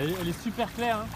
Elle, est super claire. Hein.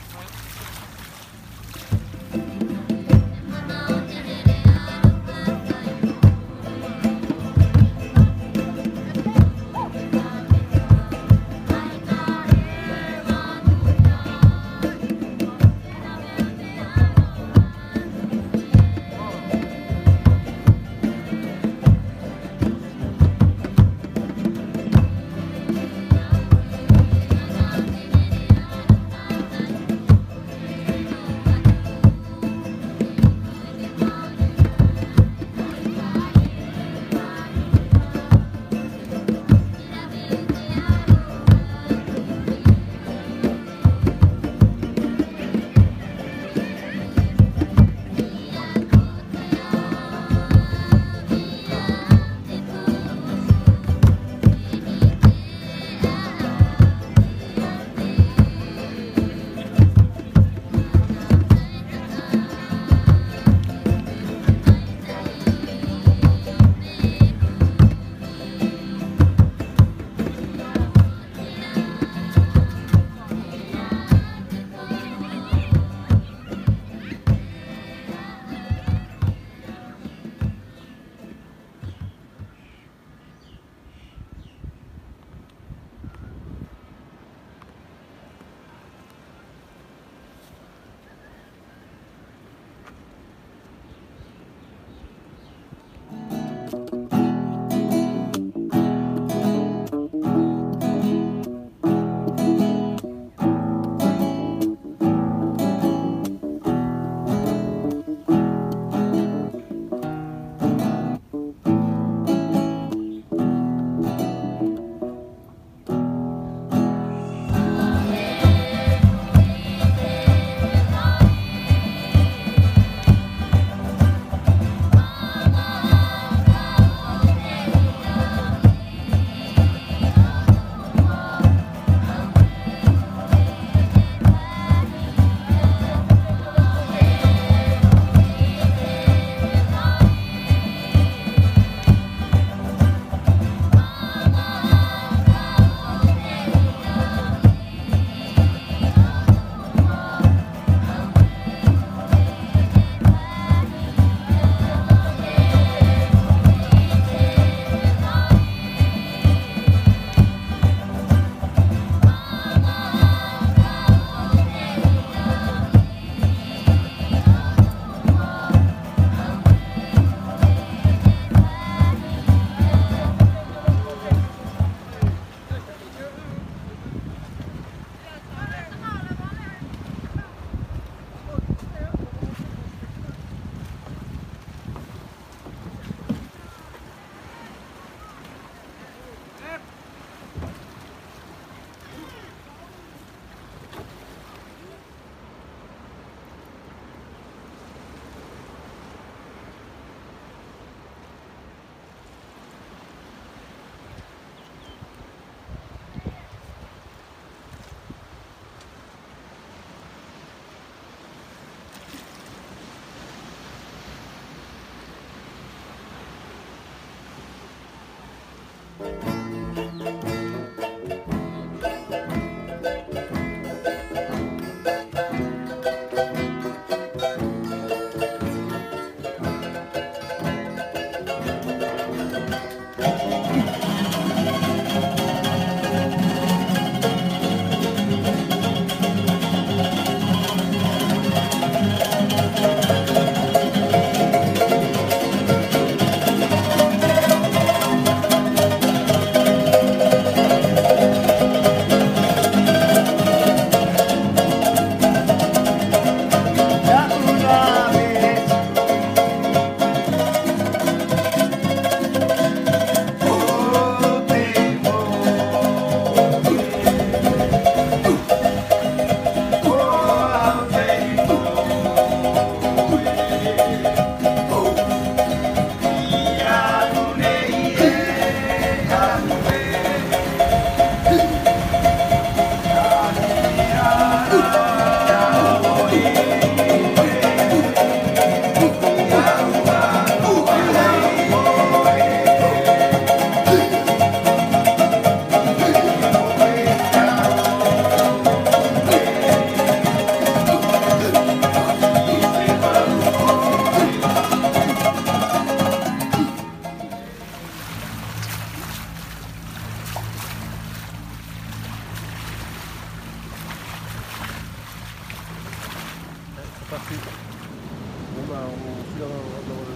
c'est parti. Bon bah on file dans,